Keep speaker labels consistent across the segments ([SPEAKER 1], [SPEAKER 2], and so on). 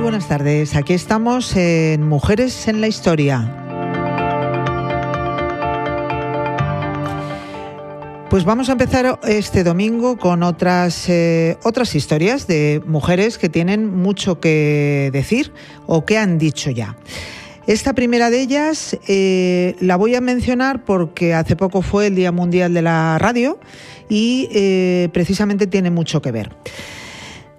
[SPEAKER 1] buenas tardes. Aquí estamos en Mujeres en la Historia. Pues vamos a empezar este domingo con otras, eh, otras historias de mujeres que tienen mucho que decir o que han dicho ya. Esta primera de ellas eh, la voy a mencionar porque hace poco fue el Día Mundial de la Radio y eh, precisamente tiene mucho que ver.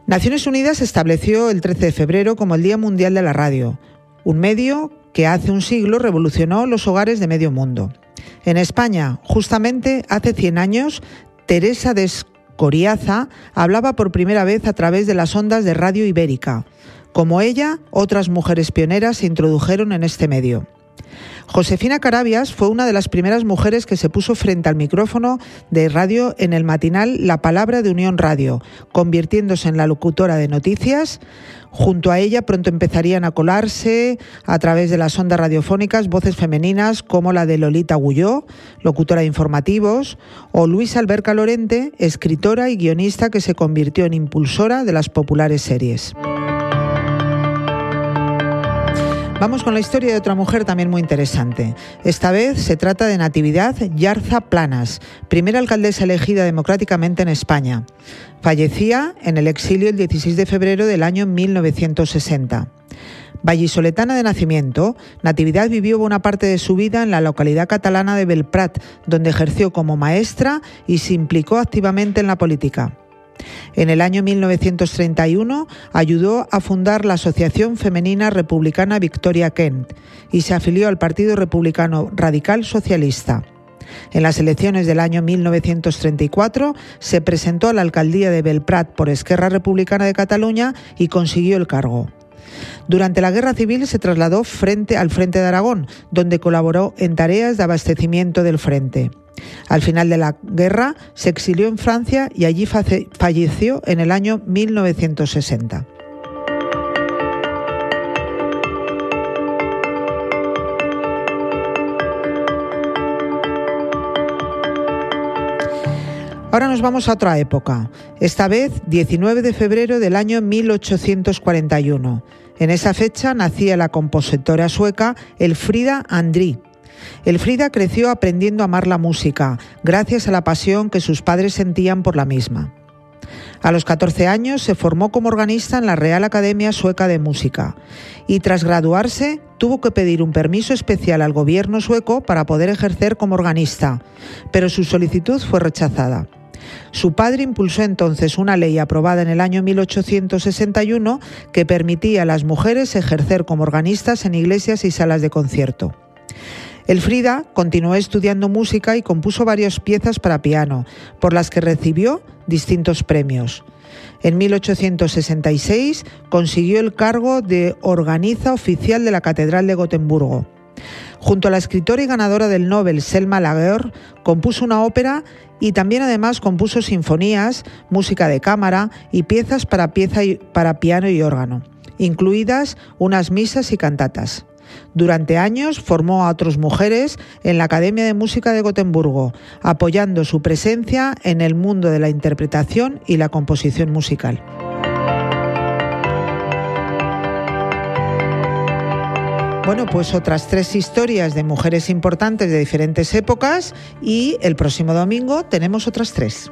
[SPEAKER 1] Naciones Unidas estableció el 13 de febrero como el Día Mundial de la Radio, un medio que hace un siglo revolucionó los hogares de medio mundo. En España, justamente hace 100 años, Teresa de Escoriaza hablaba por primera vez a través de las ondas de Radio Ibérica. Como ella, otras mujeres pioneras se introdujeron en este medio. Josefina Carabias fue una de las primeras mujeres que se puso frente al micrófono de radio en el matinal La Palabra de Unión Radio, convirtiéndose en la locutora de noticias. Junto a ella pronto empezarían a colarse a través de las ondas radiofónicas voces femeninas como la de Lolita Gulló, locutora de informativos, o Luisa Alberca Lorente, escritora y guionista que se convirtió en impulsora de las populares series. Vamos con la historia de otra mujer también muy interesante. Esta vez se trata de Natividad Yarza Planas, primera alcaldesa elegida democráticamente en España. Fallecía en el exilio el 16 de febrero del año 1960. Vallisoletana de nacimiento, Natividad vivió buena parte de su vida en la localidad catalana de Belprat, donde ejerció como maestra y se implicó activamente en la política. En el año 1931 ayudó a fundar la Asociación Femenina Republicana Victoria Kent y se afilió al Partido Republicano Radical Socialista. En las elecciones del año 1934 se presentó a la alcaldía de Belprat por Esquerra Republicana de Cataluña y consiguió el cargo. Durante la Guerra Civil se trasladó frente al Frente de Aragón, donde colaboró en tareas de abastecimiento del frente. Al final de la guerra se exilió en Francia y allí falleció en el año 1960. Ahora nos vamos a otra época, esta vez 19 de febrero del año 1841. En esa fecha nacía la compositora sueca Elfrida Andrí, Elfrida creció aprendiendo a amar la música, gracias a la pasión que sus padres sentían por la misma. A los 14 años se formó como organista en la Real Academia Sueca de Música y tras graduarse tuvo que pedir un permiso especial al gobierno sueco para poder ejercer como organista, pero su solicitud fue rechazada. Su padre impulsó entonces una ley aprobada en el año 1861 que permitía a las mujeres ejercer como organistas en iglesias y salas de concierto. Elfrida continuó estudiando música y compuso varias piezas para piano, por las que recibió distintos premios. En 1866 consiguió el cargo de organiza oficial de la Catedral de Gotemburgo. Junto a la escritora y ganadora del Nobel Selma Lager, compuso una ópera y también además compuso sinfonías, música de cámara y piezas para, piano y órgano, incluidas unas misas y cantatas. Durante años formó a otras mujeres en la Academia de Música de Gotemburgo, apoyando su presencia en el mundo de la interpretación y la composición musical. Bueno, pues otras tres historias de mujeres importantes de diferentes épocas y el próximo domingo tenemos otras tres.